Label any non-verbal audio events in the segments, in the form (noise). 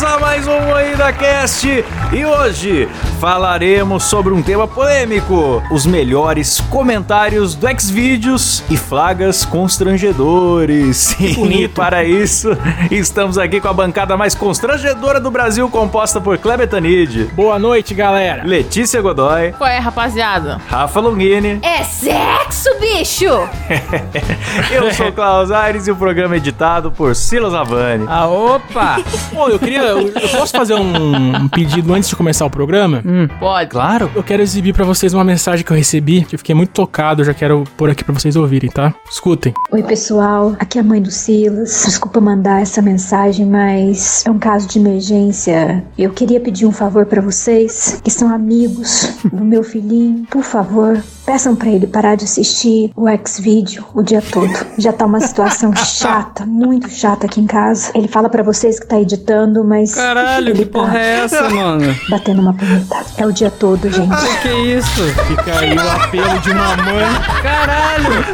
Começa mais um Moída Cast. E hoje falaremos sobre um tema polêmico: os melhores comentários do Xvideos e flagas constrangedores. E para isso, estamos aqui com a bancada mais constrangedora do Brasil, composta por Kleber Tanid, Boa noite, galera. Letícia Godoy, Qual é, rapaziada? Rafa Longini. É sexo, bicho! (laughs) Eu sou o Klaus Aires e o programa é editado por Silas Avani. Ah, opa! (laughs) Pô, eu queria. Eu, eu posso fazer um, um pedido antes de começar o programa? Pode. Claro. Eu quero exibir pra vocês uma mensagem que eu recebi, que eu fiquei muito tocado, eu já quero pôr aqui pra vocês ouvirem, tá? Escutem. Oi, pessoal. Aqui é a mãe do Silas. Desculpa mandar essa mensagem, mas é um caso de emergência. Eu queria pedir um favor pra vocês, que são amigos do meu filhinho. Por favor, peçam pra ele parar de assistir o X-Video o dia todo. Já tá uma situação (laughs) chata, muito chata aqui em casa. Ele fala pra vocês que tá editando, mas Caralho, ele que porra tá é essa, mano? batendo uma punheta. É o dia todo, gente. Que isso? Fica aí o apelo de uma mãe. Caralho!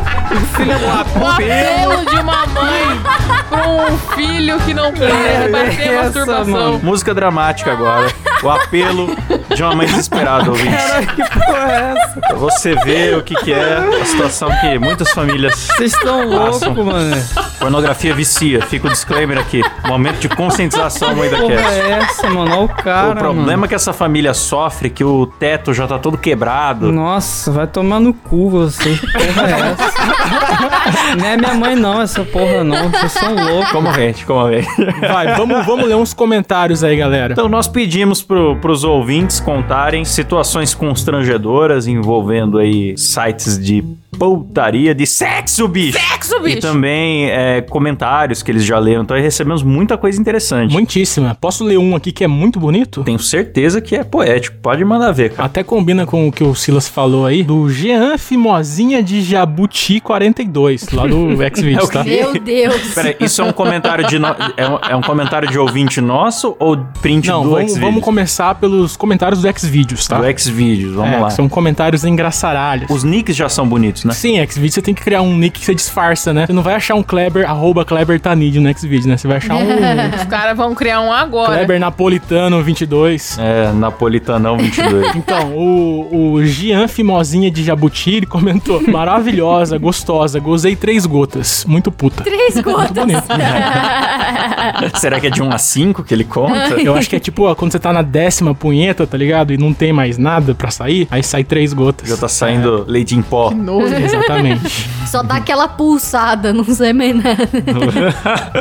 Filha do O apelo de uma mãe pra um filho que não quer bater essa, masturbação. mano? Música dramática agora. O apelo de uma mãe desesperada, ouvinte. Caralho, que porra é essa? Pra você ver o que, que é a situação que muitas famílias. Vocês estão loucos, mano. Pornografia vicia. Fica o disclaimer aqui. Momento de conscientização, mãe da Que porra é essa, mano? Olha o cara, O problema mano. que essa família sofre é que o teto já tá todo quebrado. Nossa, vai tomar no cu você. Que porra é essa? não é minha mãe, não, essa porra, não. Vocês são loucos. Comovente, comovente. Vai, vamos, vamos ler uns comentários aí, galera. Então nós pedimos pro, pros ouvintes contarem situações constrangedoras envolvendo aí sites de putaria, de sexo, bicho. Sexo, E bicho! também é, comentários que eles já leram. Então aí recebemos muita coisa interessante. Muitíssima. Posso ler um aqui que é muito bonito? Tenho certeza que é poético. Pode mandar ver, cara. Até combina com o que o Silas falou aí, do Jean Fimosinha de Jabuti 42, lá do (laughs) É Xvideos, o tá? Meu Deus! Peraí, isso é um comentário de no- é, um, é um comentário de ouvinte nosso ou print Não, do vamos, Xvideos? vamos começar pelos comentários do Xvideos, tá? Do Xvideos, vamos É, lá. São comentários engraçaralhos. Os nicks já são bonitos, né? Sim, Xvideos você tem que criar um nick que você disfarça, né? Você não vai achar um Kleber, arroba Kleber Tanid no Xvideos, né? Você vai achar um (laughs) Os caras vão criar um agora. Kleber Napolitano 22. É, Napolitanão 22. (laughs) Então, o, o Gian Fimosinha de Jabuti ele comentou: maravilhosa, gostosa, gozei três gotas. Muito puta. Três Muito gotas! bonito. (laughs) Será que é de 1 a 5 que ele conta? Eu acho que é tipo ó, quando você tá na décima punheta, tá ligado? E não tem mais nada pra sair, aí sai três gotas. Já tá saindo leite em pó. (laughs) Exatamente. Só dá aquela pulsada, não sei mais (laughs) nada.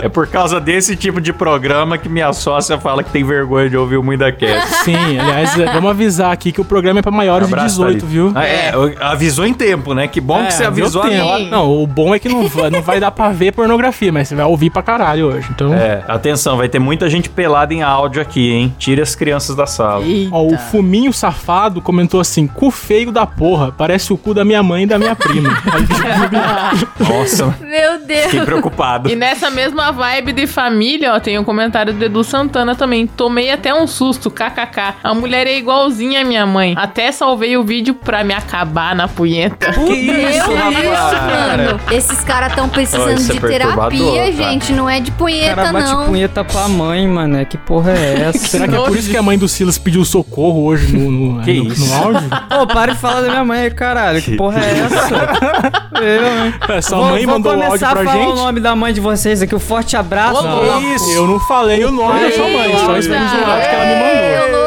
É por causa desse tipo de programa que minha sócia fala que tem vergonha de ouvir o Muita Cast. Sim, aliás, é, vamos avisar aqui que o programa é pra maiores de Abraço, 18, Thalita. viu? Ah, é, avisou em tempo, né? Que bom É, que você avisou agora. Não, o bom é que não vai, não vai dar pra ver pornografia, mas você vai ouvir pra caralho hoje. Então, É, atenção, vai ter muita gente pelada em áudio aqui, hein? Tire as crianças da sala. ó, o Fuminho Safado comentou assim: cu feio da porra, parece o cu da minha mãe e da minha prima. Aí, Nossa, Meu Deus! fiquei preocupado. E nessa mesma vibe de família, ó, tem um comentário do Edu Santana também. Tomei até um susto, kkk. A mulher é igualzinha à minha mãe. Até salvei o vídeo pra me acabar na punheta. Que isso, Meu Deus, rapaz? mano. Esses caras tão precisando isso é de perturbador, terapia, cara. gente. Não é de punheta, cara bate não. punheta pra mãe, mano. Que porra é (laughs) essa? será que é por isso que a mãe do Silas pediu socorro hoje no, no, Que no- isso? no áudio? Pô, para de falar da minha mãe, caralho. Que porra é essa? (laughs) Eu, hein? É, sua Vou- mãe vou mandou o áudio começar pra a falar gente. o nome da mãe de vocês aqui. Um forte abraço. Não, isso? Eu não falei o nome da sua mãe, só expus o áudio que ela me mandou.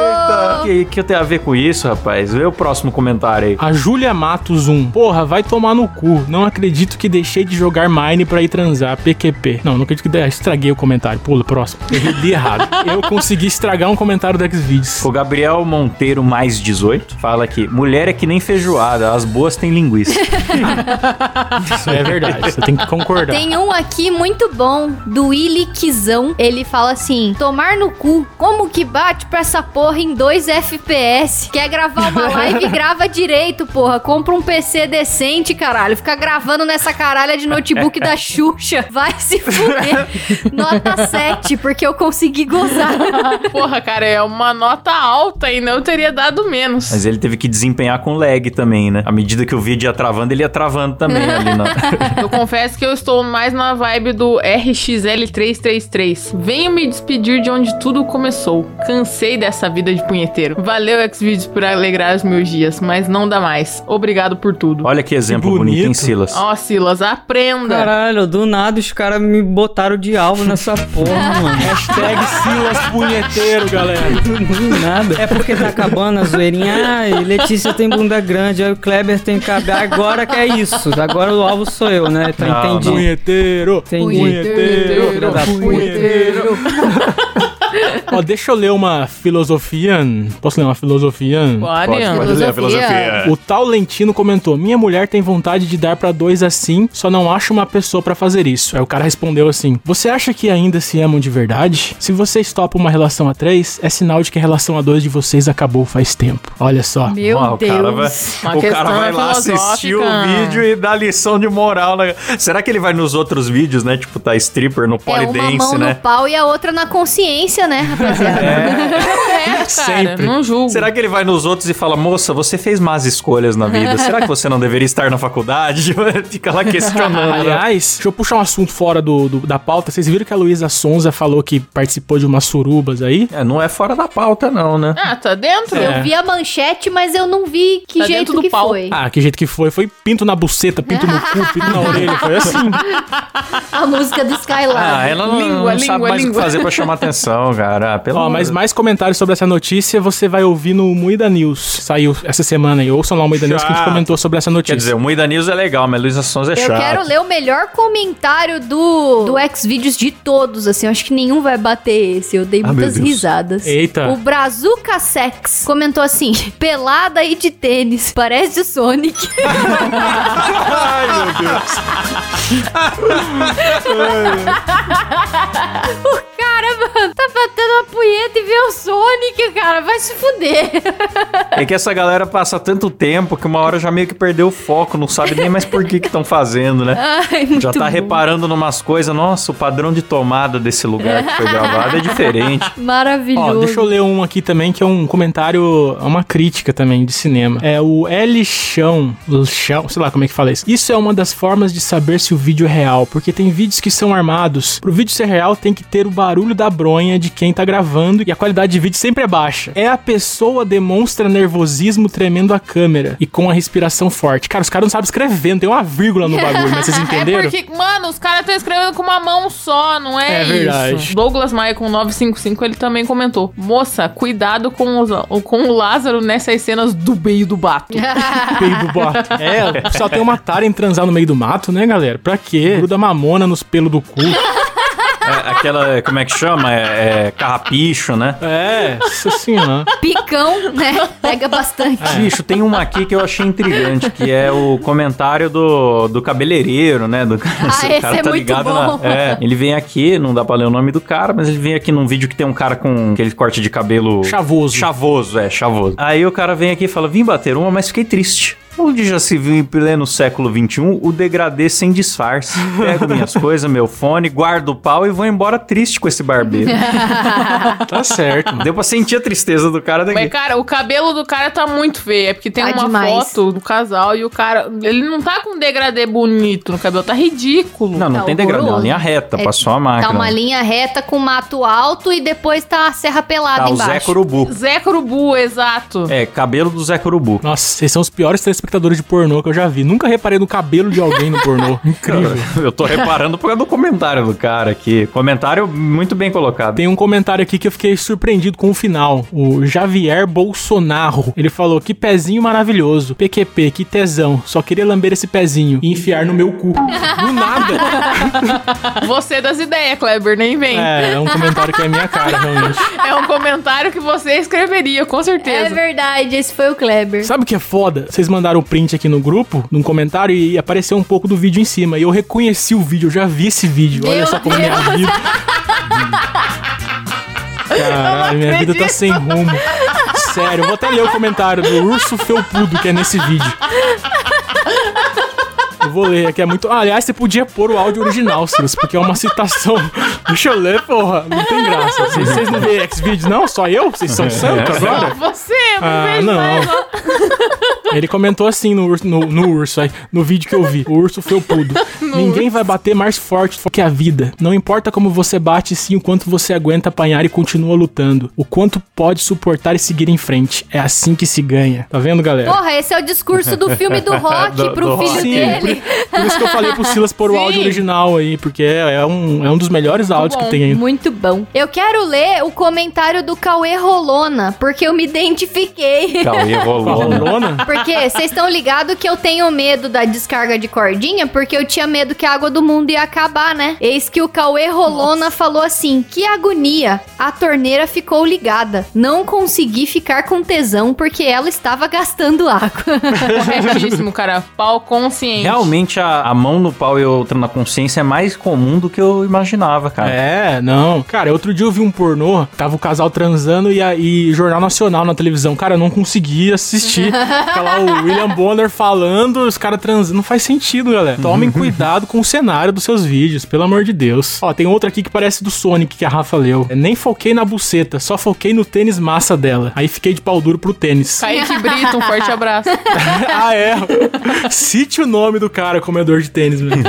O que, que tem a ver com isso, rapaz? Vê o próximo comentário aí. A Júlia Matos 1. Porra, vai tomar no cu. Não acredito que deixei de jogar Mine pra ir transar. PQP. Não, não acredito que estraguei o comentário. Pula, próximo. Eu li errado. (laughs) Eu consegui estragar um comentário do Xvideos. O Gabriel Monteiro, mais 18, fala aqui: mulher é que nem feijoada, as boas têm linguiça. (laughs) Isso é verdade. Você tem que concordar. Tem um aqui muito bom, do Willy Kizão. Ele fala assim: tomar no cu, como que bate pra essa porra em dois FPS. Quer gravar uma (laughs) live, grava direito, porra. Compra um PC decente, caralho. Fica gravando nessa caralha de notebook da Xuxa. Vai se fuder. (laughs) Nota 7, porque eu consegui gozar. (laughs) Porra, cara, é uma nota alta e não teria dado menos. Mas ele teve que desempenhar com lag também, né? À medida que o vídeo ia travando, ele ia travando também ali na... Eu confesso que eu estou mais na vibe do RXL333. Venho me despedir de onde tudo começou. Cansei dessa vida de punheteiro. Valeu, Xvideos, por alegrar os meus dias, mas não dá mais. Obrigado por tudo. Olha que exemplo Que bonito, hein, bonito. Silas? Ó, Silas, aprenda. Caralho, do nada os caras me botaram de alvo nessa porra, (laughs) mano. Hashtag Silas Punheteiro, galera. Do nada. É porque tá acabando a zoeirinha. Ai, Letícia tem bunda grande, aí o Kleber tem cabelo. Agora que é isso. Agora o alvo sou eu, né? Então Não, entendi. Punheteiro. Entendi. Punheteiro. Filha da puta. Punheteiro. Ó, deixa eu ler uma filosofia. Posso ler uma filosofia? Pode. ler a filosofia. O tal Lentino comentou: Minha mulher tem vontade de dar pra dois assim, só não acha uma pessoa pra fazer isso. Aí o cara respondeu assim: Você acha que ainda se amam de verdade? Se vocês topam uma relação a três, é sinal de que a relação a dois de vocês acabou faz tempo. Olha só. Meu Ah, o cara vai, Deus. Uma o cara vai lá assistir o vídeo e dar lição de moral. Né? Será que ele vai nos outros vídeos, né? Tipo, tá stripper no É uma polidense, mão né? no pau e a outra na consciência, né, rapaziada? É, cara, Sempre. não julgo. Será que ele vai nos outros e fala, moça, você fez más escolhas na vida. Será que você não deveria estar na faculdade? (laughs) Fica lá questionando. Aliás, deixa eu puxar um assunto fora do, do- da pauta. Vocês viram que a Luísa Sonza falou que participou de umas surubas aí? É, não é fora da pauta, não, né? Ah, tá dentro? É. Eu vi a manchete, mas eu não vi que Tá jeito do que pau. foi. Ah, que jeito que foi? Foi pinto na buceta, pinto no cu, pinto na (laughs) orelha. Foi assim. A música do Skylab. Ah, ela não, Língua, não sabe língua, mais o língua. que fazer pra chamar atenção, cara. Pelo Ó, amor mas mais comentários sobre essa notícia você vai ouvir no Muida News. Saiu essa semana aí. Ouçam lá o Muida News que a gente comentou sobre essa notícia. Quer dizer, o Muida News é legal, mas Luísa Sons é Eu chato. quero ler o melhor comentário do, do Xvideos de todos, assim. Eu acho que nenhum vai bater esse. Eu dei Ah, muitas risadas. Eita. O Brazuca Sex comentou assim: (laughs) pelada e de tênis, parece o Sonic. (laughs) Ai, meu Deus. (laughs) cara, mano, tá batendo uma punheta e vê o Sonic, cara. Vai se fuder. É que essa galera passa tanto tempo que uma hora já meio que perdeu o foco, não sabe nem mais por que que estão fazendo, né? (laughs) Ai, muito Já tá bom. reparando numas coisas. Nossa, o padrão de tomada desse lugar que foi gravado é diferente. (laughs) Maravilhoso. Ó, deixa eu ler um aqui também, que é um comentário, é uma crítica também de cinema. É o L. Chão, Chão, sei lá como é que fala isso. Isso é uma das formas de saber se o vídeo é real, porque tem vídeos que são armados. Pro vídeo ser real, tem que ter o barulho da bronha de quem tá gravando e a qualidade de vídeo sempre é baixa. É a pessoa demonstra nervosismo tremendo a câmera e com a respiração forte. Cara, os caras não sabem escrever, não tem uma vírgula no bagulho, mas vocês (laughs) entenderam? É porque, mano, os caras estão escrevendo com uma mão só, não é, É isso. verdade. Douglas Maia com 955, ele também comentou. Moça, cuidado com, os, com o Lázaro nessas cenas do meio do bato. (laughs) Peido boto. É, só tem uma tara em transar no meio do mato, né, galera? Pra quê? Gruda mamona nos pelos do cu. É, aquela, como é que chama? É, é carrapicho, né? É, isso senhora. Picão, né? Pega bastante. Bicho, tem uma aqui que eu achei intrigante, que é o comentário do, do cabeleireiro, né? Do, Ah, esse é muito bom. na. É, ele vem aqui, não dá pra ler o nome do cara, mas ele vem aqui num vídeo que tem um cara com aquele corte de cabelo. Chavoso. Chavoso, é, chavoso. Aí o cara vem aqui e fala: vim bater uma, mas fiquei triste. Onde já se viu em pleno século XXI o degradê sem disfarce? Pego minhas (laughs) coisas, meu fone, guardo o pau e vou embora triste com esse barbeiro. (laughs) Tá certo. Deu pra sentir a tristeza do cara daqui. Mas, cara, o cabelo do cara tá muito feio. É porque tem Tá uma demais. foto do casal e o cara. Ele não tá com um degradê bonito no cabelo, tá ridículo. Não, não Tá tem degradê, é uma horroroso. linha reta, É, passou a máquina. Tá uma linha reta com mato alto e depois tá a serra pelada Tá o embaixo. Zé Corubu. Zé Corubu, exato. É, cabelo do Zé Corubu. Nossa, vocês são os piores telespectadores de pornô que eu já vi. Nunca reparei no cabelo de alguém no pornô. (laughs) Incrível. Eu tô reparando por causa do comentário do cara aqui. Comentário muito bem colocado. Tem um comentário aqui que eu fiquei surpreendido com o final. O Javier Bolsonaro. Ele falou: Que pezinho maravilhoso. PQP, que tesão. Só queria lamber esse pezinho e enfiar no meu cu. Do nada. (laughs) Você das ideias, Kleber, nem vem. É. É, é um comentário que é minha cara, realmente. um comentário que você escreveria, com É certeza. verdade, esse foi o Kleber. Sabe o que é foda? Vocês mandaram o print aqui no grupo, num comentário, e apareceu um pouco do vídeo em cima. E eu reconheci o vídeo, eu já vi esse vídeo. Olha Meu só como minha Deus. vida. Caralho, minha vida tá sem rumo. sério. Eu vou até ler o comentário do Urso Felpudo, que é nesse vídeo. Eu vou ler aqui, é muito. Ah, aliás, você podia pôr o áudio original, Silas, porque é uma citação. Deixa eu ler, porra. Não tem graça. Vocês, vocês não veem X-Videos, não? Só eu? Vocês são santos agora? Você, eu não Ah, não. Ele comentou assim no, urso- no, no urso, aí, no vídeo que eu vi, o urso felpudo. (laughs) Ninguém vai bater mais forte que a vida. Não importa como você bate, sim o quanto você aguenta apanhar e continua lutando. O quanto pode suportar e seguir em frente. É assim que se ganha. Tá vendo, galera? Porra, esse é o discurso do filme do (laughs) rock Do- pro do filho Rock. Sim, dele. Por isso que eu falei pro Silas pôr o áudio original aí, porque é, é um, é um dos melhores áudios bom. que tem aí. Muito bom. Eu quero ler o comentário do Cauê Rolona, porque eu me identifiquei. Cauê Com a rolou. né? rolona? Porque vocês estão ligados que eu tenho medo da descarga de cordinha, porque eu tinha medo que a água do mundo ia acabar, né? Eis que o Cauê Rolona falou assim: que agonia, a torneira ficou ligada. Não consegui ficar com tesão porque ela estava gastando água. (laughs) Corretíssimo, cara. Pau consciente. Realmente a, a mão no pau e outra na consciência é mais comum do que eu imaginava, cara. É, não. Cara, outro dia eu vi um pornô, tava o casal transando e, a- e Jornal Nacional na televisão. Cara, eu não conseguia assistir. (laughs) Lá o William Bonner falando, os caras transando. Não faz sentido, galera. Tomem cuidado com o cenário dos seus vídeos, pelo amor de Deus. Ó, tem outra aqui que parece do Sonic que a Rafa leu. É, Nem foquei na buceta, só foquei no tênis massa dela. Aí fiquei de pau duro pro tênis. Kaique Brito, um forte abraço. (laughs) ah, é. Cite o nome do cara, comedor de tênis mesmo. (laughs)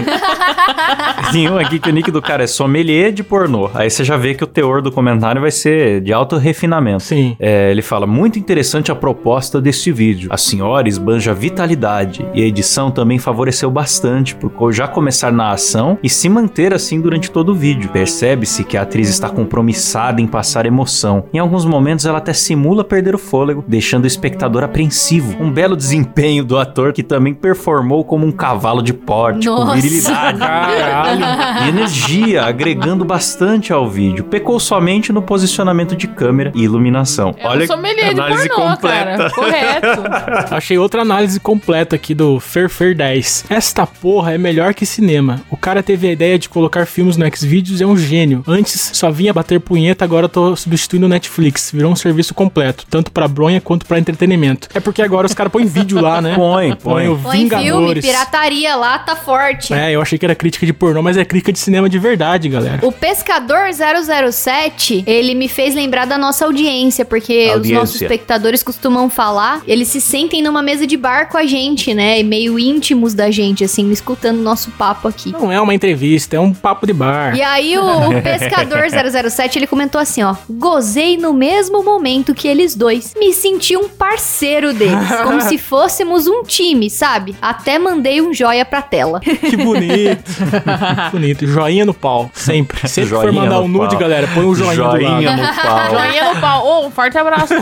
Tem um aqui que o nick do cara é sommelier de pornô. Aí você já vê que o teor do comentário vai ser de alto refinamento. Sim. É, ele fala, muito interessante a proposta deste vídeo. A senhora esbanja vitalidade e a edição também favoreceu bastante por já começar na ação e se manter assim durante todo o vídeo. Percebe-se que a atriz está compromissada em passar emoção. Em alguns momentos ela até simula perder o fôlego, deixando o espectador apreensivo. Um belo desempenho do ator que também performou como um cavalo de porte, com Nossa. virilidade Caralho. e energia, agregando bastante ao vídeo. Pecou somente no posicionamento de câmera e iluminação. É sommelier de análise pornô, completa. cara. Correto. (laughs) Achei outra análise completa aqui do Ferfer 10. Esta porra é melhor que cinema. O cara teve a ideia de colocar filmes no Xvideos e é um gênio. Antes só vinha bater punheta, agora eu tô substituindo o Netflix. Virou um serviço completo, tanto pra bronha quanto pra entretenimento. É porque agora os caras põem vídeo lá, né? (laughs) Põe, põe. o Põe filme, pirataria lá, tá forte. É, eu achei que era crítica de pornô, mas é crítica de cinema de verdade, galera. O Pescador 007, ele me fez lembrar da nossa audiência, porque os Audiência. nossos espectadores costumam falar, eles se sentem numa mesa de bar com a gente, né? E meio íntimos da gente, assim, escutando nosso papo aqui. Não é uma entrevista, é um papo de bar. E aí o, o (laughs) Pescador 007, ele comentou assim, ó. Gozei no mesmo momento que eles dois. Me senti um parceiro deles, (laughs) como se fôssemos um time, sabe? Até mandei um joia pra tela. (laughs) Que bonito. bonito. Joinha no pau, sempre. Sempre for mandar um nude, pau. galera, põe um joinha, do Joinha lado. no pau. Joinha no pau. Ô, um forte abraço.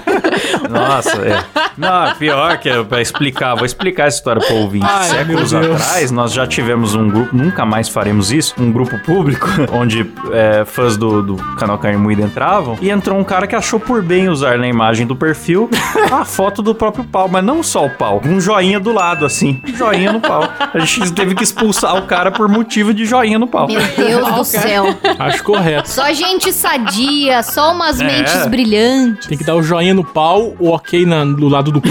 Nossa, é. Não, pior que pra explicar, vou explicar essa história pro ouvinte. Ai, Séculos atrás, nós já tivemos um grupo, nunca mais faremos isso, um grupo público, (laughs) onde é, fãs do, do canal Carne Moída entravam, e entrou um cara que achou por bem usar na imagem do perfil (laughs) a foto do próprio pau, mas não só o pau, um joinha do lado, assim, joinha no pau. A gente teve que expulsar o cara por motivo de joinha no pau. Meu Deus do (laughs) céu. Acho correto. Só gente sadia, só umas É. mentes brilhantes. Tem que dar o joinha no pau, o ok na- do lado do cu,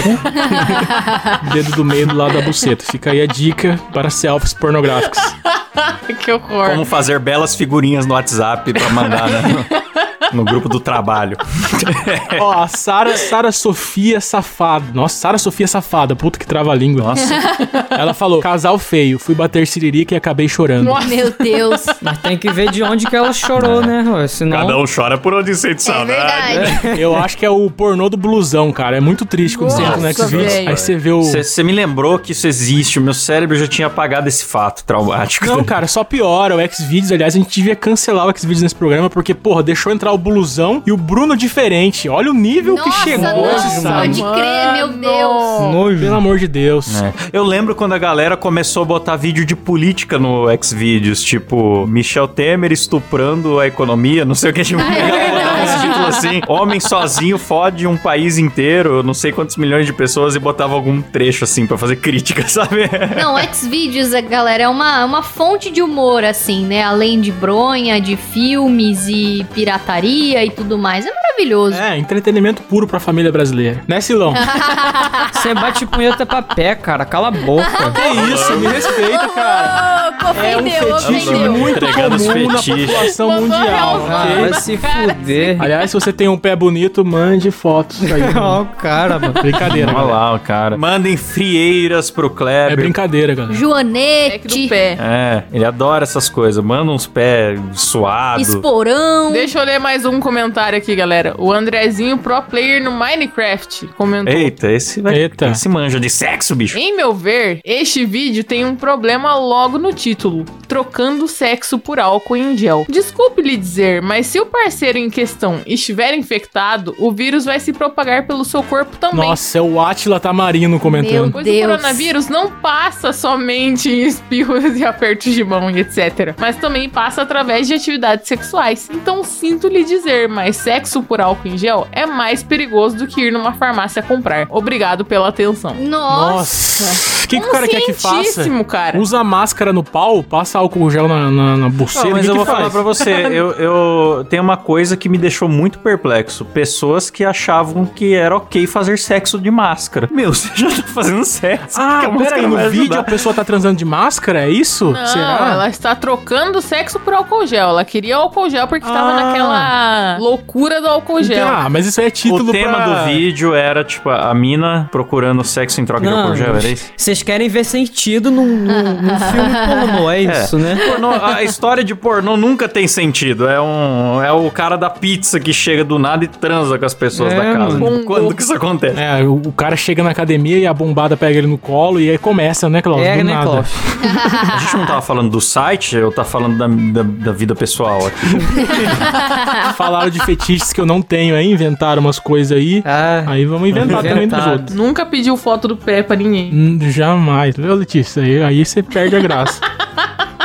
(laughs) dedo do meio do lado da buceta. Fica aí a dica para selfies pornográficos. (laughs) que horror. Como fazer belas figurinhas no WhatsApp pra mandar, né? (laughs) No, grupo do trabalho. (laughs) Ó, a Sara, Sara Sofia Safada. Nossa, Sara Sofia Safada, puta que trava a língua. Nossa. (laughs) Ela falou: casal feio, fui bater siririca e acabei chorando. Nossa. Meu Deus. Mas tem que ver de onde que ela chorou, né? Ué, Senão... Cada um chora por onde sente É saudade. verdade. Eu acho que é o pornô do blusão, cara. É muito triste quando você entra no Nossa, Xvideos. Aí você vê o. Você me lembrou que isso existe. O meu cérebro já tinha apagado esse fato traumático. Não, cara, só piora. O Xvideos, aliás, a gente devia cancelar o Xvideos nesse programa, porque, porra, deixou entrar o blusão e o Bruno diferente. Olha o nível que Nossa, chegou não, esse pode crer, meu. Deus. Nojo. Pelo amor de Deus. É. Eu lembro quando a galera começou a botar vídeo de política no Xvideos, tipo, Michel Temer estuprando a economia, não sei o que. (laughs) Tipo, uns títulos assim. Homem sozinho fode um país inteiro, não sei quantos milhões de pessoas, e botava algum trecho assim pra fazer crítica, (laughs) sabe? Não, Xvideos, galera, é uma, uma fonte de humor, assim, né? Além de bronha, de filmes e pirataria e tudo mais. É maravilhoso. É, entretenimento puro pra família brasileira. Né, Silão? (laughs) Você bate punheta pra pé, cara. Cala a boca. que isso, me respeita, cara. Louco, É um fetiche ofendeu. muito Entregando os comum na população mundial, Ah, ok? vai se fuder. Aliás, se você tem um pé bonito, mande fotos aí. (laughs) Ó, o cara, mano. Brincadeira, Olha galera. lá, o cara. Mandem frieiras pro É Kleber. brincadeira, galera. Do Joanete, pé. É, ele adora essas coisas. Manda uns pés suados. esporão. Deixa eu ler mais um comentário aqui, galera. O Andrezinho, pro player no Minecraft, comentou. Eita, esse vai. Eita. Esse manja de sexo, bicho. Em meu ver, este vídeo tem um problema logo no título: trocando sexo por álcool em gel. Desculpe lhe dizer, mas se o parceiro em questão estiver infectado, o vírus vai se propagar pelo seu corpo também. Nossa, é o Atila Tamarino comentando. Meu Pois Deus. o coronavírus não passa somente em espirros e apertos de mão e etc. Mas também passa através de atividades sexuais. Então sinto lhe dizer, mas sexo por álcool em gel é mais perigoso do que ir numa farmácia comprar. Obrigado pela atenção. Nossa. O que, que o cara quer que faça? Cara. Usa máscara no pau, passa álcool gel na, na, na buceta. Não, mas eu que vou faz? falar pra você, (laughs) eu, eu tenho uma coisa que me deixou muito perplexo. Pessoas que achavam que era ok fazer sexo de máscara. Meu, (laughs) você já tá fazendo sexo. Ah, que a máscara peraí, no vídeo ajudar. a pessoa tá transando de máscara, é isso? Não, Será? ela está trocando sexo por álcool gel. Ela queria álcool gel porque estava Ah. naquela loucura do álcool gel. Ah, mas isso aí é título O tema pra... do vídeo era, tipo, a mina procurando sexo em troca de Não, álcool gel, era isso? vocês querem ver sentido num, num, num (laughs) filme pornô, é isso, né? Pornô- a história de pornô nunca tem sentido. É um é o cara da pizza que chega do nada e transa com as pessoas É, da casa. mano. Quando que isso acontece? É, o, o cara chega na academia e a bombada pega ele no colo e aí começa, né, Cláudio? É, do né, nada. Cláudio? A gente não tava falando do site, eu tava falando da, da, da vida pessoal aqui. (laughs) (laughs) Falaram de fetiches que eu não tenho aí, inventaram umas coisas aí. Ah, Aí vamos inventar também dos outros. Nunca pediu foto do pé pra ninguém. Hum, Jamais, viu, Letícia? Aí, aí você perde a graça. (laughs)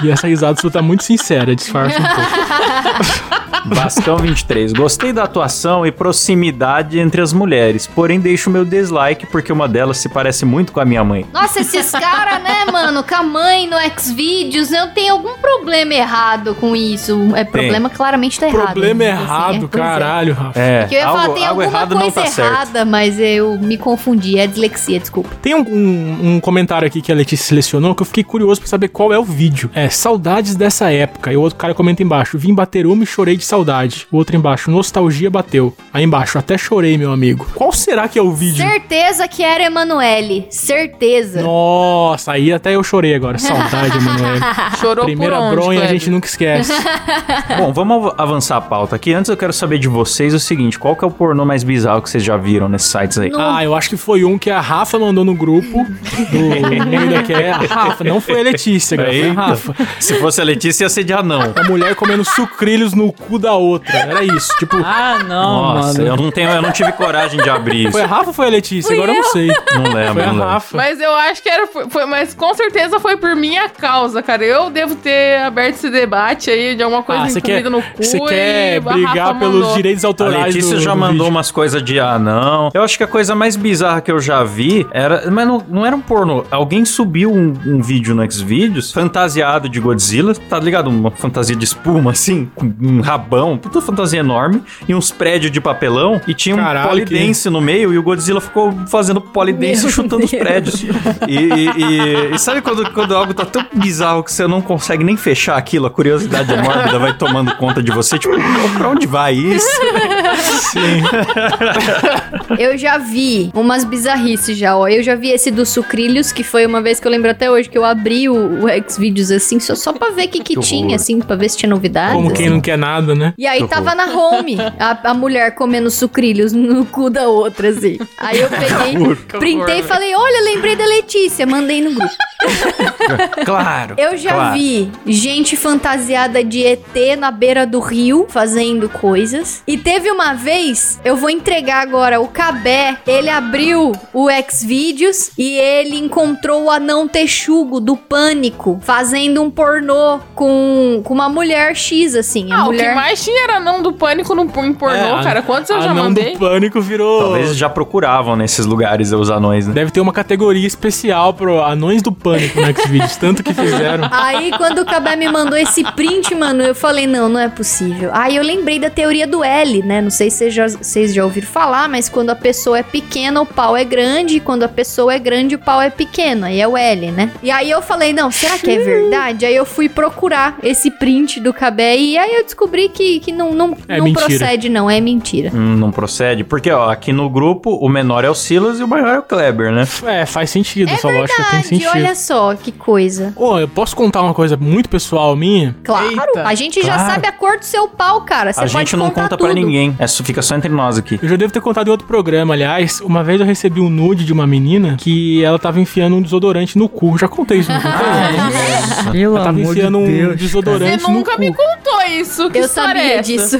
E essa risada sua tá muito sincera, disfarça um pouco. (laughs) Bascão 23. Gostei da atuação e proximidade entre as mulheres, porém deixo meu dislike porque uma delas se parece muito com a minha mãe. Nossa, esses caras, né, mano, com a mãe no Xvideos, eu tenho algum problema errado com isso. É problema claramente tá errado. Problema né? Assim, errado, é, pois é. caralho, Rafa. É, Que eu ia algo, falar, tem algo alguma errado não coisa tá certo. errada, mas eu me confundi. É dislexia, desculpa. Tem um, um- um comentário aqui que a Letícia selecionou que eu fiquei curioso pra saber qual é o vídeo. É, saudades dessa época. E o outro cara comenta embaixo, vim bater uma e chorei de saudade. O outro embaixo, nostalgia bateu. Aí embaixo, até chorei, meu amigo. Qual será que é o vídeo? Certeza que era Emanuele. Certeza. Nossa, aí até eu chorei agora. (laughs) Saudade, Manoel. Chorou Primeira por onde, bronha a gente nunca esquece. (laughs) Bom, vamos av- avançar a pauta aqui. Antes eu quero saber de vocês o seguinte: qual que é o pornô mais bizarro que vocês já viram nesses sites aí? Ah, eu acho que foi um que a Rafa mandou no grupo do (laughs) meio que é a Rafa, não foi a Letícia, cara, foi a Eita. Rafa. Se fosse a Letícia, ia ser de anão. A mulher comendo sucrilhos no cu da outra. Era isso. Tipo, (laughs) ah não, Nossa, mano. eu não tenho, eu não tive coragem de abrir isso. foi a Rafa ou foi a Letícia? Fui Agora eu não sei. Não lembro, Foi a não lembro. Rafa. Mas eu acho que era. Foi, mas com certeza foi por minha causa, cara. Eu devo ter aberto esse debate aí de alguma coisa Ah, você incluída quer, no cu. você quer a brigar Rafa pelos mandou. direitos A autorais Letícia do, já do mandou vídeo. umas coisas de anão. Eu acho que a coisa mais bizarra que eu já vi era. Mas não, não era um pornô. Alguém subiu um, um vídeo no Xvideos fantasiado de Godzilla, tá ligado? Uma fantasia de espuma, assim, com um rabão, puta fantasia enorme, e uns prédios de papelão, e tinha um Caralho, polidense no meio, e o Godzilla ficou fazendo polidense Meu chutando os Deus. prédios. E, e- e- e sabe quando, quando algo tá tão bizarro que você não consegue nem fechar aquilo, a curiosidade mórbida vai tomando conta de você, tipo, pra onde vai isso? Sim. (laughs) Eu já vi umas bizarrices já, ó. Eu já vi esse dos sucrilhos, que foi uma vez que eu lembro até hoje que eu abri o, o Xvideos assim, só, só pra ver o que, que, Que tinha, assim, pra ver se tinha novidades. Como quem assim. não quer nada, né? E aí tava na home, a, a mulher comendo sucrilhos no cu da outra, assim. Aí eu peguei, printei e falei, olha, lembrei da Letícia, mandei no grupo. (laughs) Claro. Eu já claro. vi gente fantasiada de ET na beira do rio fazendo coisas. E teve uma vez, eu vou entregar agora o Cabé, ele abriu o Xvideos e ele encontrou o anão texugo do Pânico fazendo um pornô com, com uma mulher X, assim. A Ah, mulher... que mais tinha era não do pânico no em pornô, É, cara. Quantos eu já anão mandei? do pânico virou... Talvez já procuravam nesses lugares os anões, né? Deve ter uma categoria especial pro anões do pânico no Xvideos, tanto que fizeram. (laughs) Aí, quando o Cabé me mandou esse print, mano, eu falei, não, não é possível. Aí eu lembrei da teoria do L, né? Não sei se vocês já, vocês já ouviram falar, mas quando a pessoa é pequena, o pau é grande, e quando a pessoa é grande, o pau é pequeno. Aí é o L, né? E aí eu falei, não, será que é verdade? Aí eu fui procurar esse print do Cabé e aí eu descobri que, que não, não, É não mentira. procede, não, é mentira. Hum, não procede. Porque, ó, aqui no grupo, o menor é o Silas e o maior é o Kleber, né? É, faz sentido, É essa lógica tem verdade, sentido. olha só que coisa. Ô, eu posso contar uma coisa muito pessoal minha? Claro, Eita. a gente já Claro. sabe a cor do seu pau, cara. Você a pode gente não conta pra tudo. ninguém. É, só- fica só entre nós aqui. Eu já devo ter contado em outro programa, aliás. Uma vez eu recebi um nude de uma menina que ela tava enfiando um desodorante no cu. Já contei isso, não (laughs) contei? Pelo ela tava amor de enfiando um Deus. desodorante Você no nunca cu. me contou isso. Que Eu (laughs) é sabia essa? disso.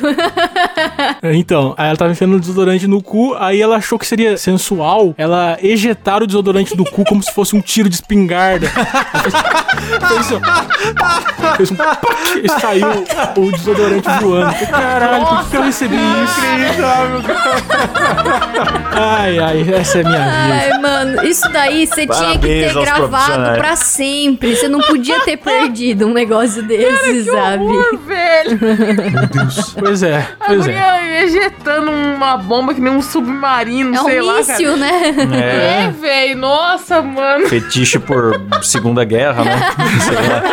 Então, aí ela tava enfiando o desodorante no cu, aí ela achou que seria sensual ela ejetar o desodorante do cu como se fosse um tiro de espingarda. Fez, (laughs) ó. Fez um (laughs) pac, e saiu o desodorante voando. Caralho, por que que eu recebi isso? Ai, ai, essa é a minha vida. Ai, mano, isso daí você tinha que ter gravado pra sempre. Você não podia ter perdido um negócio desse, sabe? Horror, velho. Pois é, A pois é. mulher ejetando uma bomba que nem um submarino, É um sei lá, míssil, né? É, É. velho. Nossa, mano. Fetiche por Segunda Guerra, né? (laughs) Sei lá.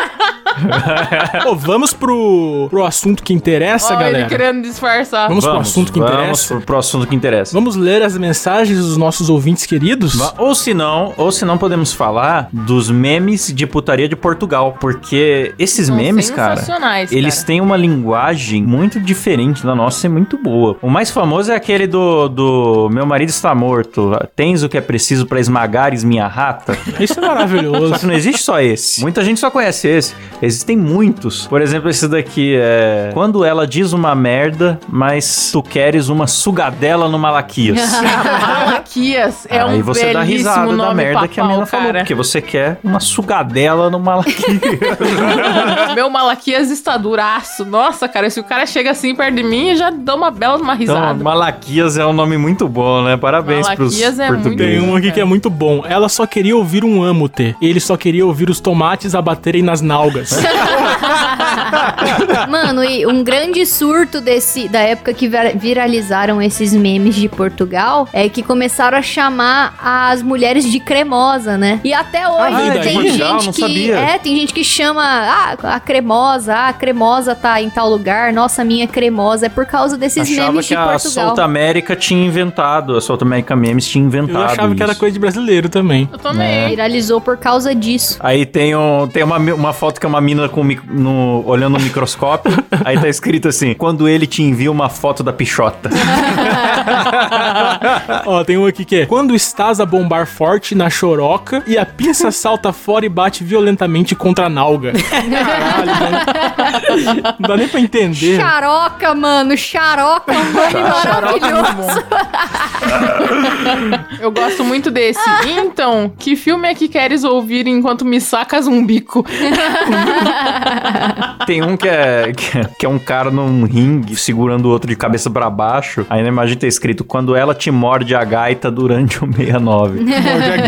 (laughs) Pô, vamos pro, pro assunto que interessa, Olha ele galera. querendo disfarçar. Vamos, pro assunto que vamos interessa. pro, pro assunto que interessa. Vamos ler as mensagens dos nossos ouvintes queridos? Va- Ou se não, ou se não podemos falar dos memes de putaria de Portugal, porque esses São memes, cara, sensacionais, eles cara. têm uma linguagem muito diferente da nossa e muito boa. O mais famoso é aquele do, do meu marido está morto, tens o que é preciso pra esmagares minha rata. Isso é maravilhoso. Só que não existe só esse. Muita gente só conhece esse. Existem muitos. Por exemplo, esse daqui é. Quando ela diz uma merda, mas tu queres uma sugadela no Malaquias. (laughs) Malaquias é um Aí você dá risada da merda que a pau, falou. Porque você quer uma sugadela no Malaquias. (laughs) Meu Malaquias está duraço. Nossa, cara, se o cara chega assim perto de mim, eu já dou uma bela uma então, risada. Malaquias é um nome muito bom, né? Parabéns pros Malaquias é muito portugueses. Tem um aqui que é muito bom. Ela só queria ouvir um amo ter. Ele só queria ouvir os tomates abaterem nas nalgas. (laughs) Mano, e um grande surto desse da época que vira- viralizaram esses memes de Portugal é que começaram a chamar as mulheres de cremosa, né? E até hoje Ah, tem daí? gente que sabia. é, tem gente que chama ah, a cremosa, ah, a cremosa tá em tal lugar, nossa, minha cremosa é por causa desses Achava memes que de a Portugal. Solta América tinha inventado, a Solta América Memes tinha inventado Eu achava que era isso. coisa de brasileiro também. Eu também. Viralizou por causa disso. Aí tem, um, tem uma, uma foto que é uma mina com, no, olhando no microscópio. (laughs) aí tá escrito assim: quando ele te envia uma foto da pichota. (laughs) Ó, tem um aqui que é: Quando estás a bombar forte na choroca e a pinça salta fora e bate violentamente contra a nalga. Caralho, mano. Não dá nem pra entender. Charoca, mano, charoca, um nome maravilhoso. Eu gosto muito desse. Então, que filme é que queres ouvir enquanto me sacas um bico? (laughs) (laughs) tem um que é, que é, que é um cara num ringue segurando o outro de cabeça pra baixo. Aí na imagem tá escrito: quando ela te morde a gaita durante o 69. (laughs)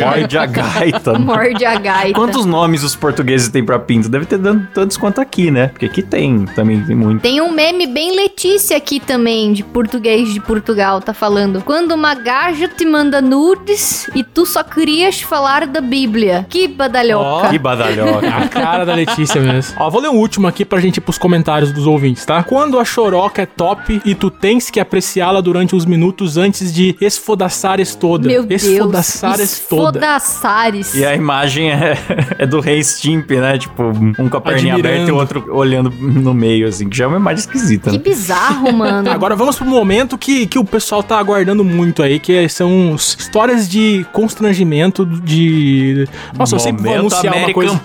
morde a gaita. (laughs) Morde a gaita. Quantos nomes os portugueses têm pra pinto? Deve ter dando tantos quanto aqui, né? Porque aqui tem também, tem muito. Tem um meme bem Letícia aqui também, de português de Portugal, tá falando. Quando uma gaja te manda nudes e tu só querias falar da Bíblia. Que badalhoca. Que badalhoca. A cara da Letícia mesmo. Ó, vou ler um último aqui pra gente ir pros comentários dos ouvintes, tá? Quando a choroca é top e tu tens que apreciá-la durante uns minutos antes de esfodaçares toda. Meu Deus. Esfodaçares toda. Esfodaçares. E a imagem é, é do Rei Stimp, né? Tipo, um com a perninha Admirando. aberta e o outro olhando no meio, assim, que já é uma imagem esquisita, Que né? bizarro, (laughs) mano. Agora vamos pro momento que, que o pessoal tá aguardando muito aí, que são histórias de constrangimento de... Nossa, eu sempre vou Momento anunciar uma American coisa...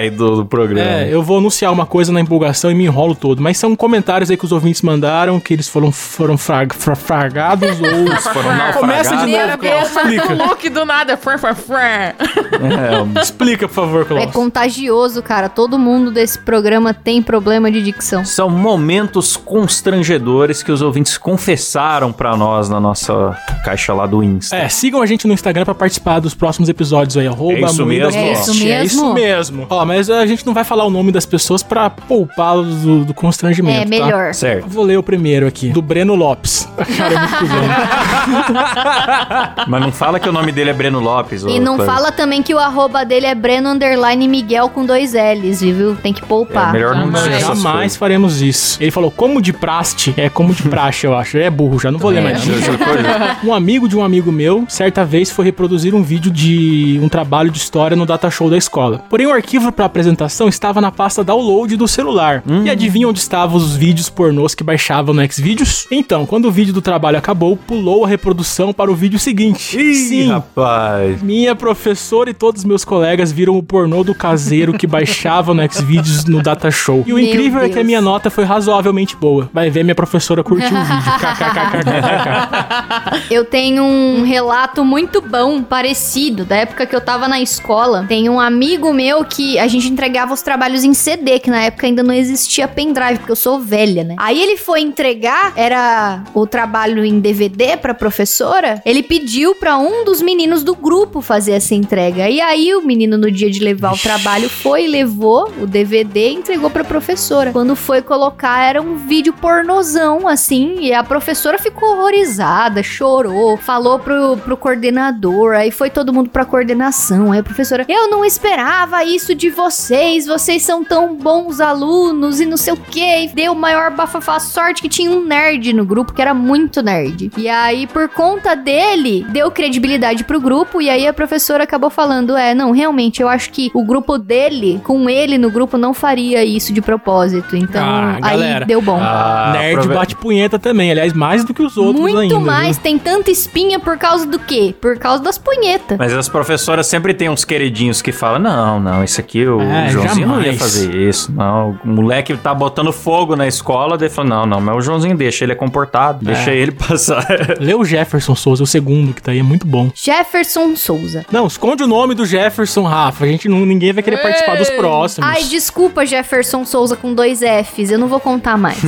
Pie do, do programa. É, eu vou anunciar uma coisa na empolgação e me enrolo todo. Mas são comentários aí que os ouvintes mandaram, que eles foram, foram frag, fra- fragados ou... (laughs) foram Começa de novo, Klaus. Deus, o Explica. look do nada. Fran, fran, fran. É, (laughs) Explica, por favor, É Klaus. contagioso, cara. Todo mundo desse programa tem problema de dicção. São momentos constrangedores que os ouvintes confessaram pra nós na nossa caixa lá do Insta. É, sigam a gente no Instagram pra participar dos próximos episódios aí, arroba É isso mesmo? É Cast. isso É isso mesmo? mesmo. Ó, mas a gente não vai falar o nome das pessoas pra poupá-los do, do constrangimento, É tá? melhor. Certo. Vou ler o primeiro aqui, do Breno Lopes. (laughs) Cara, é muito cuzão. (laughs) Mas não fala que o nome dele é Breno Lopes. E não Cleber. fala também que o arroba dele é Breno Underline Miguel com dois L's, viu? Tem que poupar. É melhor não jamais coisas. faremos isso. Ele falou, como de praste, é como de praxe, eu acho. É burro, já não vou ler mais. Coisa. (laughs) Um amigo de um amigo meu, certa vez foi reproduzir um vídeo de um trabalho de história no data show da escola. Porém, o arquivo para apresentação estava na pasta download do celular. E adivinha onde estavam os vídeos pornôs que baixavam no Xvideos? Então, quando o vídeo do trabalho acabou, pulou a reprodução para o vídeo seguinte. Ih, Sim, rapaz. minha professora e todos os meus colegas viram o pornô do caseiro que baixava no Xvideos no data show. E o Meu incrível é que a Deus. minha nota foi razoavelmente boa. Vai ver, minha professora curtiu o vídeo. (laughs) KKKKKK. Eu tenho um relato muito bom, parecido, da época que eu tava na escola. Tem um amigo meu que a gente entregava os trabalhos em CD, que na época ainda não existia pendrive, porque eu sou velha, né? Aí ele foi entregar, era o trabalho em DVD pra professora. Ele pediu pra um dos meninos do grupo fazer essa entrega. E aí o menino, no dia de levar o trabalho, foi, levou o DVD e entregou pra professora. Quando foi colocar, era um vídeo pornozão, assim, e a professora ficou horrorizada, chorou, falou pro, pro coordenador, aí foi todo mundo pra coordenação. Aí a professora, eu não esperava isso de vocês, vocês são tão bons alunos e não sei o que. E deu o maior bafafá. Sorte que tinha um nerd no grupo que era muito nerd. E aí, por conta dele, deu credibilidade pro grupo. E aí a professora acabou falando: É, não, realmente, eu acho que o grupo dele, com ele no grupo, não faria isso de propósito. Então, Ah, aí galera. deu bom. Ah, Nerd aprove- bate punheta também. Aliás, mais do que os outros Muito ainda. mais, viu? tem tanta espinha por causa do quê? Por causa das punhetas. Mas as professoras sempre tem uns queridinhos que falam: não, não, esse aqui, o É, Joãozinho não ia fazer isso. Não, o moleque tá botando fogo na escola, daí fala: não, não, mas o Joãozinho deixa, ele é comportado, deixa ele passar. (laughs) Lê o Jefferson Souza, o segundo que tá aí, é muito bom. Jefferson Souza. Não, esconde o nome do Jefferson, Rafa. A gente não, ninguém vai querer participar dos próximos. Ai, desculpa, Jefferson Souza com dois Fs, eu não vou contar mais.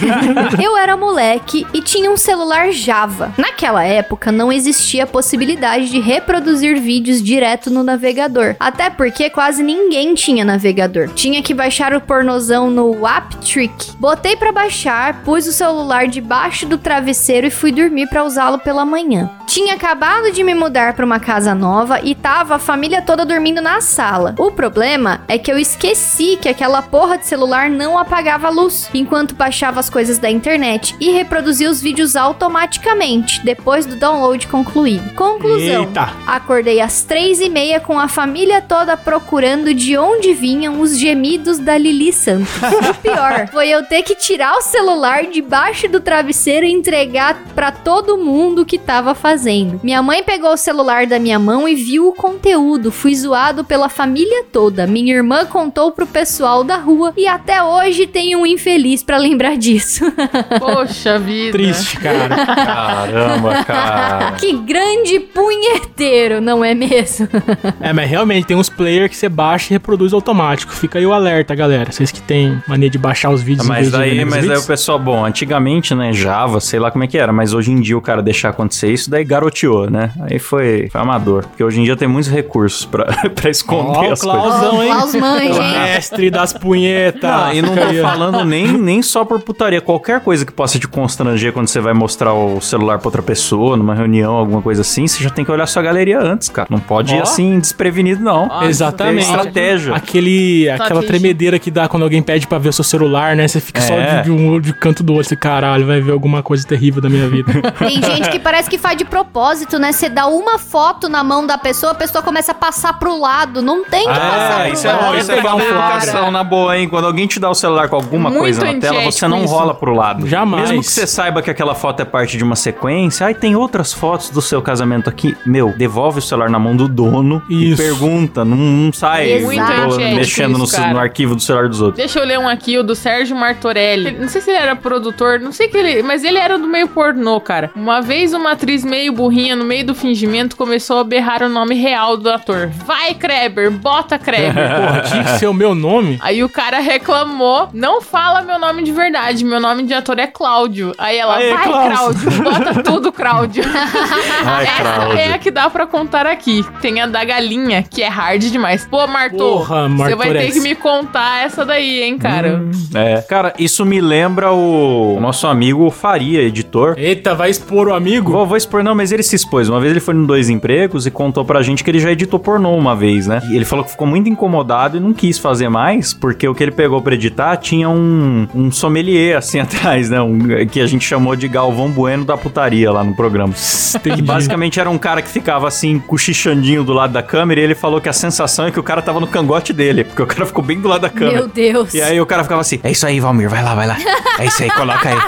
(laughs) eu era moleque e tinha um celular Java. Naquela época não existia a possibilidade de reproduzir vídeos direto no navegador. Até porque quase ninguém tinha navegador. Tinha que baixar o pornozão no AppTrick. Botei pra baixar, pus o celular debaixo do travesseiro e fui dormir pra usá-lo pela manhã. Tinha acabado de me mudar pra uma casa nova e tava a família toda dormindo na sala. O problema é que eu esqueci que aquela porra de celular não apagava a luz enquanto baixava as coisas da internet e reproduzia os vídeos automaticamente depois do download concluído. Conclusão. Eita. Acordei às três e meia com a família toda procurando de onde vinham os gemidos da Lili Santos. o pior foi eu ter que tirar o celular debaixo do travesseiro e entregar pra todo mundo que tava fazendo. Minha mãe pegou o celular da minha mão e viu o conteúdo. Fui zoado pela família toda. Minha irmã contou pro pessoal da rua e até hoje tem um infeliz pra lembrar disso. (laughs) Poxa vida. Triste, cara. Caramba, cara. (laughs) que grande punheteiro, não é mesmo? (laughs) é, mas realmente tem uns players que você baixa e reproduz automático. Fica aí o alerta, galera. Vocês que têm mania de baixar os vídeos Mas daí, mas daí o pessoal, bom, antigamente, né, Java, sei lá como é que era, mas hoje em dia o cara deixar acontecer isso, daí garoteou, né? Aí foi, foi amador. Porque hoje em dia tem muitos recursos pra, (laughs) pra esconder Ó, o as coisas. Klausão, Ó, hein? Manja, hein? Mestre das punhetas. Não, e não tô falando nem, nem só por putaria. Qualquer coisa que possa te constranger quando você vai mostrar o celular pra outra pessoa, numa reunião, alguma coisa assim, você já tem que olhar sua galeria antes, cara. Não pode ir Ó. assim, desprevenido, não. Nossa, Exatamente. Tem estratégia. Aquele, aquela tremedeira que dá quando alguém pede pra ver o seu celular, né? Você fica só É. de, de um de canto do olho, você, caralho, vai ver alguma coisa terrível da minha vida. (laughs) Tem gente que parece que faz de propósito, né? Você dá uma foto na mão da pessoa, a pessoa começa a passar pro lado. Não tem que passar Ah, pro isso é lado. bom, isso é pegar falta um de flagra. educação, na boa, hein? Quando alguém te dá o celular com alguma Muito coisa na tela, você não isso. rola pro lado. Jamais. Mesmo que você saiba que aquela foto é parte de uma sequência, aí tem outras fotos do seu casamento aqui. Meu, devolve o celular na mão do dono e Isso. pergunta. Não, não sai Exato. Antiético mexendo no, isso, cara. no arquivo do celular dos outros. Deixa eu ler um aqui, o do Sérgio Martorelli. Não sei se ele era produtor, não sei que ele. Mas ele era do meio pornô, cara. Uma vez uma atriz meio burrinha, no meio do fingimento, começou a berrar o nome real do ator. Vai, Kreber, bota Kreber. (laughs) Porra, tinha que ser o meu nome. Aí o cara reclamou, não fala meu nome de verdade, meu nome de ator é Cláudio. Aí ela, Aê, vai, Cláudio." Bota tudo, Cláudio. (laughs) Ai, Essa Cláudio. é a que dá pra contar aqui. Tem a da galinha, que é hard demais. Pô, Martô, Porra, você vai ter Martorelli. que me contar essa daí, hein, cara. É. Cara, isso me lembra o nosso amigo Faria, editor. Eita, vai expor o amigo? Vou, vou expor, não, mas ele se expôs. Uma vez ele foi no Dois Empregos e contou pra gente que ele já editou pornô uma vez, né? E ele falou que ficou muito incomodado e não quis fazer mais, porque o que ele pegou pra editar tinha um, um sommelier assim (laughs) atrás, né? Um- que a gente chamou de Galvão Bueno da putaria lá no programa. Entendi. Que basicamente era um cara que ficava assim, cochichandinho do lado da câmera e ele falou que a sensação é que o cara tava no cangote dele, porque o cara ficou bem do lado da câmera. Meu Deus. E aí o cara ficava assim, é isso aí, Valmir, vai lá, vai lá. É isso aí, coloca aí.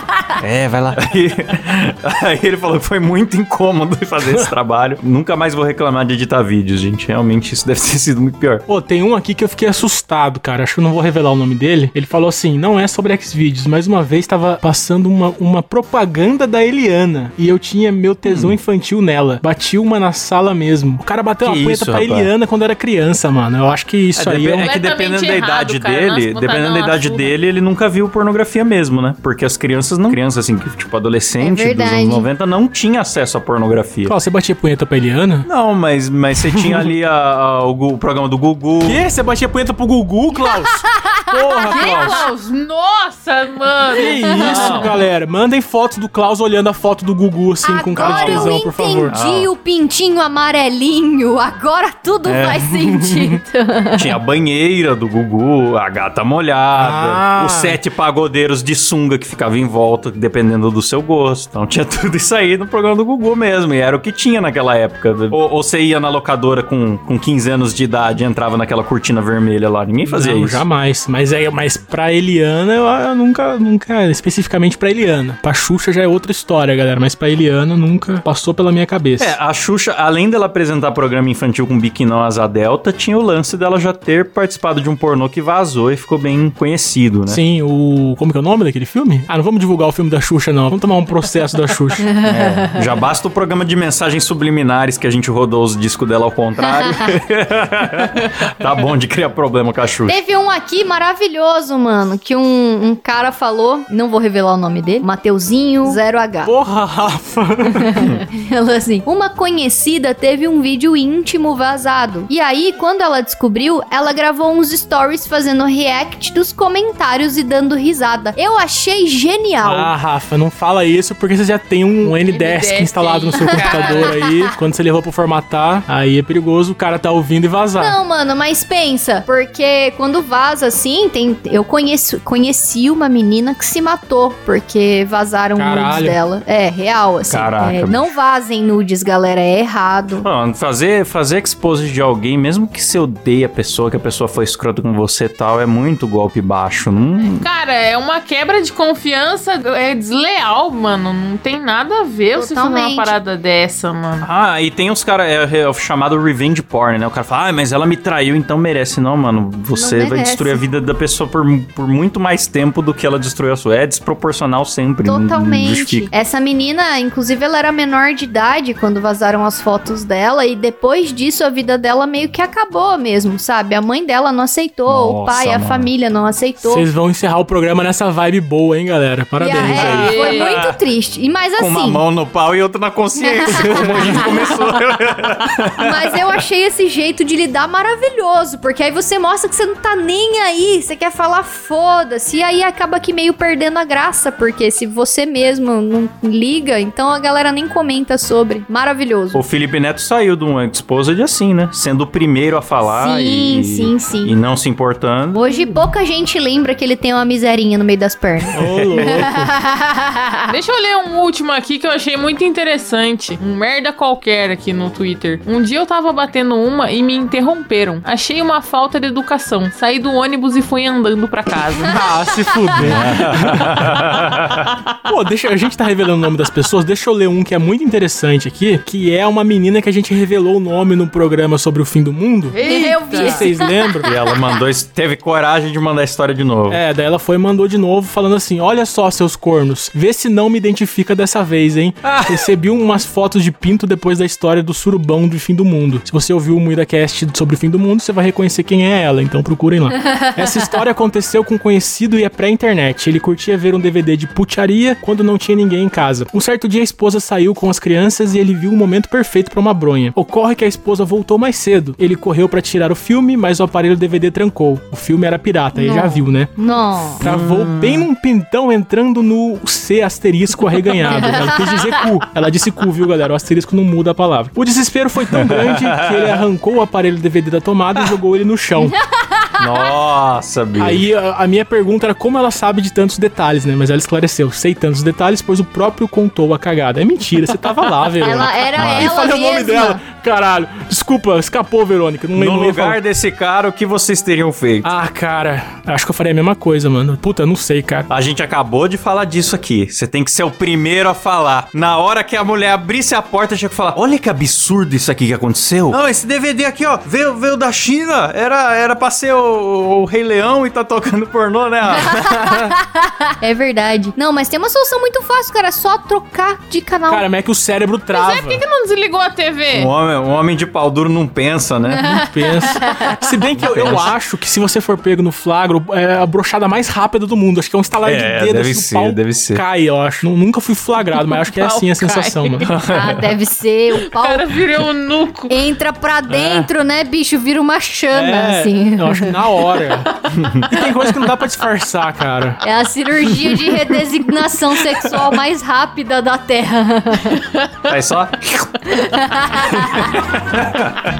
É, vai lá. (laughs) Aí, aí ele falou que foi muito incômodo (laughs) fazer esse trabalho. Nunca mais vou reclamar de editar vídeos, gente. Realmente isso deve ter sido muito pior. Pô, tem um aqui que eu fiquei assustado, cara. Acho que eu não vou revelar o nome dele. Ele falou assim: não é sobre Xvideos, mas uma vez tava passando uma, uma propaganda da Eliana. E eu tinha meu tesão infantil nela. Bati uma na sala mesmo. O cara bateu Hum. Que uma punheta isso, pra rapaz? Eliana quando era criança, mano. Eu acho que isso É, aí é um... é que dependendo da Completamente idade errado, cara. dele, Nossa, dependendo da idade dele, ele nunca viu pornografia mesmo, né? Porque as crianças não. Crianças assim, que, tipo, adolescente É dos anos 90 não tinha acesso à pornografia. Qual, você batia punheta pra Eliana? Não, mas, mas você tinha (laughs) ali a- a- o, o programa do Gugu. Que? Você batia punheta pro Gugu, Klaus? (laughs) Porra, Klaus. Klaus, nossa, mano. Que isso, galera. Mandem fotos do Klaus olhando a foto do Gugu, assim, com cara de Agora tesão, eu por favor. entendi o pintinho amarelinho. Agora tudo É. faz sentido. (laughs) Tinha a banheira do Gugu, a gata molhada, Ah. os sete pagodeiros de sunga que ficavam em volta, dependendo do seu gosto. Então tinha (laughs) tudo isso aí no programa do Gugu mesmo, e era o que tinha naquela época. Ou, ou você ia na locadora com, com 15 anos de idade e entrava naquela cortina vermelha lá. Ninguém fazia não, isso. jamais. Mas é, mas pra Eliana, eu, eu nunca, nunca, especificamente pra Eliana. Pra Xuxa já é outra história, galera. Mas pra Eliana nunca passou pela minha cabeça. É, a Xuxa, além dela apresentar programa infantil com biquinão asa delta, tinha o lance dela já ter participado de um pornô que vazou e ficou bem conhecido, né? Sim, o. Como que é o nome daquele filme? Ah, não vamos divulgar o filme da Xuxa, não. Vamos tomar um processo da Xuxa. (laughs) É, já basta o programa de mensagens subliminares que a gente rodou os discos dela ao contrário. (laughs) tá bom de criar problema com a Xuxa. Teve um aqui maravilhoso, mano, que um, um cara falou, não vou revelar o nome dele, Mateuzinho 0H. Porra, Rafa! (laughs) Ela assim, uma conhecida teve um vídeo íntimo vazado. E aí, quando ela descobriu, ela gravou uns stories fazendo react dos comentários e dando risada. Eu achei genial. Ah, Rafa, não fala isso porque você já tem um, um NDesk NDesk instalado no seu computador aí. (laughs) Quando você levou pra formatar, aí é perigoso o cara tá ouvindo e vazar. Não, mano, mas pensa, porque quando vaza assim, tem, eu conheço, conheci uma menina que se matou porque vazaram Caralho. nudes dela. É, real, assim. Caraca, É, não vazem nudes, galera, é errado. Mano, fazer, fazer expose de alguém, mesmo que você odeie a pessoa, que a pessoa foi escrota com você e tal, é muito golpe baixo. Não, Cara, é uma quebra de confiança, é desleal, mano. Não tem nada a ver você fazer uma Totalmente. parada dessa, mano. Ah, e tem os caras, é, é o chamado revenge porn, né? O cara fala, ah, mas ela me traiu, então merece. Não, mano, você Não vai destruir a vida da pessoa por, por muito mais tempo do que ela destruiu a sua. É desproporcional sempre. Totalmente. Essa menina, inclusive, ela era menor de idade quando vazaram as fotos dela. E depois disso, a vida dela meio que acabou mesmo, sabe? A mãe dela não aceitou, o Nossa, pai, a mano. família não aceitou. Vocês vão encerrar o programa nessa vibe boa, hein, galera? Parabéns a- é, aí. foi muito triste. E mais Com uma assim, mão no pau e outra na consciência, (laughs) como a gente começou. mas eu achei esse jeito de lidar maravilhoso, porque aí você mostra que você não tá nem aí, você quer falar foda-se, e aí acaba que meio perdendo a graça, porque se você mesmo não liga, então a galera nem comenta sobre. Maravilhoso. o Felipe Neto saiu de um Exposed assim, né? Sendo o primeiro a falar Sim, e, sim, sim. E não se importando. Hoje pouca gente lembra que ele tem uma miserinha no meio das pernas. Ô, louco. (laughs) Deixa eu ler um último aqui que eu achei muito interessante. Um merda qualquer aqui no Twitter. Um dia eu tava batendo uma e me interromperam. Achei uma falta de educação. Saí do ônibus e fui andando pra casa. (laughs) Ah, se fuder. (laughs) Pô, deixa, a gente tá revelando o nome das pessoas. Deixa eu ler um que é muito interessante aqui, que é uma menina que a gente revelou o nome no programa sobre o fim do mundo. Eu vi. Vocês lembram? E ela mandou, isso- teve coragem de mandar a história de novo. É, daí ela foi e mandou de novo, falando assim: Olha só, seus cornos, vê se não me identifica dessa vez, hein? Recebi umas fotos de pinto depois da história do surubão do fim do mundo. Se você ouviu o MuidaCast sobre o fim do mundo, você vai reconhecer quem é ela, então procurem lá. (laughs) Essa história aconteceu com um conhecido e é pré-internet. Ele curtia ver um DVD de putaria quando não tinha ninguém em casa. Um certo dia a esposa saiu com as crianças e ele viu o momento perfeito pra uma bronha. Ocorre que a esposa voltou mais cedo. Ele correu pra tirar o filme, mas o aparelho DVD trancou. O filme era pirata, ele já viu, né? Não. Travou bem num pintão entrando no C asterisco arreganhado. Ela quis dizer cu. Ela disse cu, viu, galera? O asterisco não muda a palavra. O desespero foi tão grande que ele arrancou o aparelho DVD da tomada e jogou ele no chão. Nossa, bicho. Aí a, a minha pergunta era como ela sabe de tantos detalhes, né? Mas ela esclareceu. Sei tantos detalhes, pois o próprio contou a cagada. É mentira, você tava lá, (laughs) Verônica. Ela era Eu ela falei mesma. o nome dela. Caralho. Desculpa, escapou, Verônica. Não no lembro. lugar desse cara, o que vocês teriam feito? Ah, cara. Acho que eu faria a mesma coisa, mano. Puta, não sei, cara. A gente acabou de falar disso aqui. Você tem que ser o primeiro a falar. Na hora que a mulher abrisse a porta, tinha que falar: Olha que absurdo isso aqui que aconteceu. Não, esse DVD aqui, ó, veio, veio da China. Era, era pra ser o, o Rei Leão e tá tocando pornô, né? (laughs) É verdade. Não, mas tem uma solução muito fácil, cara. É só trocar de canal. Cara, mas é que o cérebro trava. É, por que, que não desligou a TV? um, homem, um homem de pau duro não pensa, né? (laughs) Pensa. Se bem que eu, eu acho que se você for pego no flagro, é a brochada mais rápida do mundo. Acho que é um estalar É, de dedo deve assim, o ser, pau deve ser. cai, eu acho. Nu- Nunca fui flagrado, mas acho que é (laughs) O assim a sensação, mano. Ah, deve ser. O O pau cara virou um nuco. entra pra dentro, né, bicho? Vira uma chama, É, assim. eu acho que na hora. E tem coisa que não dá pra disfarçar, cara. É a cirurgia de redesignação sexual mais rápida da Terra. Aí só.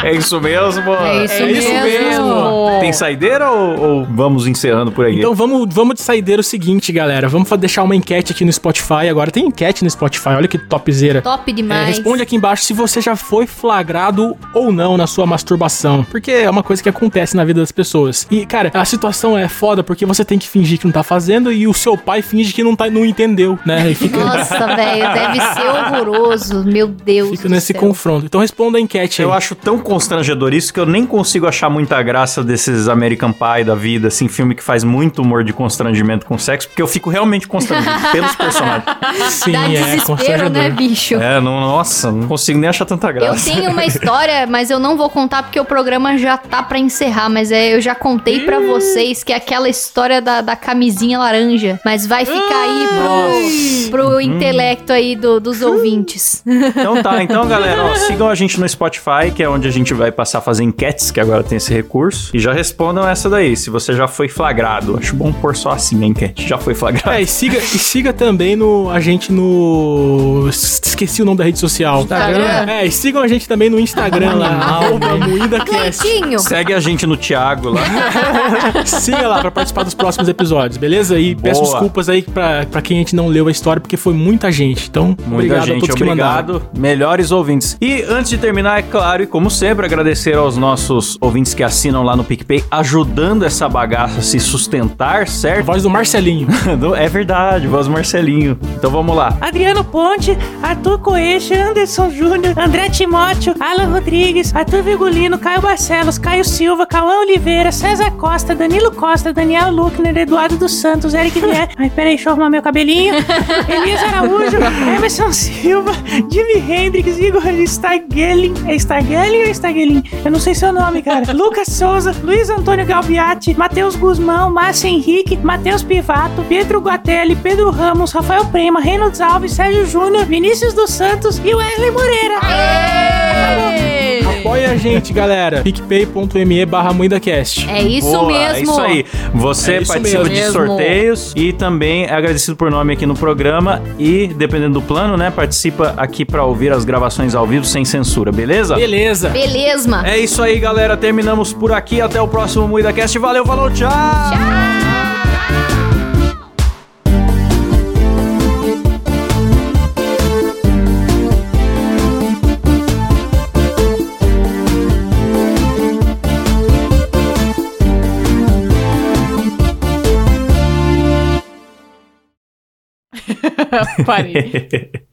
é isso mesmo. É isso É isso mesmo. mesmo. Tem saideira ou, ou vamos encerrando por aí? Então vamos, vamos de saideira o seguinte, galera. Vamos deixar uma enquete aqui no Spotify. Agora tem enquete no Spotify, olha que topzera. Top É, demais. responde aqui embaixo se você já foi flagrado ou não na sua masturbação. Porque é uma coisa que acontece na vida das pessoas. E, cara, a situação é foda porque você tem que fingir que não tá fazendo e o seu pai finge que não, tá, não entendeu, né? E fica, Nossa, velho, deve ser horroroso. Meu Deus. fica do nesse céu. confronto. Então responda a enquete aí. Eu acho tão constrangedor isso que eu nem consigo achar muita graça desses American Pie da vida, assim, filme que faz muito humor de constrangimento com sexo, porque eu fico realmente constrangido (laughs) pelos personagens. Sim, Dá é desespero, constrangedor. né, bicho? É, não, nossa, não consigo nem achar tanta Eu graça. tenho uma história, mas eu não vou contar porque o programa já tá pra encerrar. Mas é, eu já contei pra vocês que é aquela história da, da camisinha laranja. Mas vai ficar aí pro, pro intelecto aí do- dos ouvintes. Então tá, (laughs) então galera, ó, sigam a gente no Spotify, que é onde a gente vai passar a fazer enquetes, que agora tem esse recurso. E já respondam essa daí, se você já foi flagrado. Acho bom pôr só assim a enquete, já foi flagrado. É, e siga, e siga também no, a gente no. es- Esqueci o nome da rede social. Instagram? É, e sigam a gente também no Instagram lá, (laughs) arroba Segue a gente no Thiago lá. (laughs) Siga lá pra participar dos próximos episódios, beleza? E peço Boa. desculpas aí pra, pra quem a gente não leu a história, porque foi muita gente. Então, Muita obrigado a gente, todos que mandaram. obrigado. Melhores ouvintes. E antes de terminar, é claro, e como sempre, agradecer aos nossos ouvintes que assinam lá no PicPay, ajudando essa bagaça a se sustentar, A certo? voz do Marcelinho. (laughs) é verdade, voz do Marcelinho. Então vamos lá. Adriano Ponte, Arthur Coelho, Anderson Júnior, André Timóteo, Alan Rodrigues, Arthur Virgulino, Caio Barcelos, Caio Silva, Cauã Oliveira, César Costa, Danilo Costa, Daniel Luckner, Eduardo dos Santos, Eric Vier. Ai, peraí, deixa eu arrumar meu cabelinho. Elias Araújo, Emerson Silva, Jimi Hendrix, Igor Stargelin. É Stargelin ou Stargelin? Eu não sei seu nome, cara. (laughs) Lucas Souza, Luiz Antônio Galbiati, Matheus Guzmão, Márcio Henrique, Matheus Pivato, Pedro Guatelli, Pedro Ramos, Rafael Prema, Reynolds Alves, Sérgio Júnior, Vinícius dos Santos e Wesley Moreira. Apoia a gente, galera. picpay.me barra MuidaCast. É isso Boa, mesmo. É isso aí. Você É isso participa mesmo. de sorteios e também é agradecido por nome aqui no programa e, dependendo do plano, né, participa aqui pra ouvir as gravações ao vivo sem censura, beleza? Beleza. Beleza. É isso aí, galera. Terminamos por aqui. Até o próximo MuidaCast. Valeu, falou, tchau! (laughs) Funny. (laughs)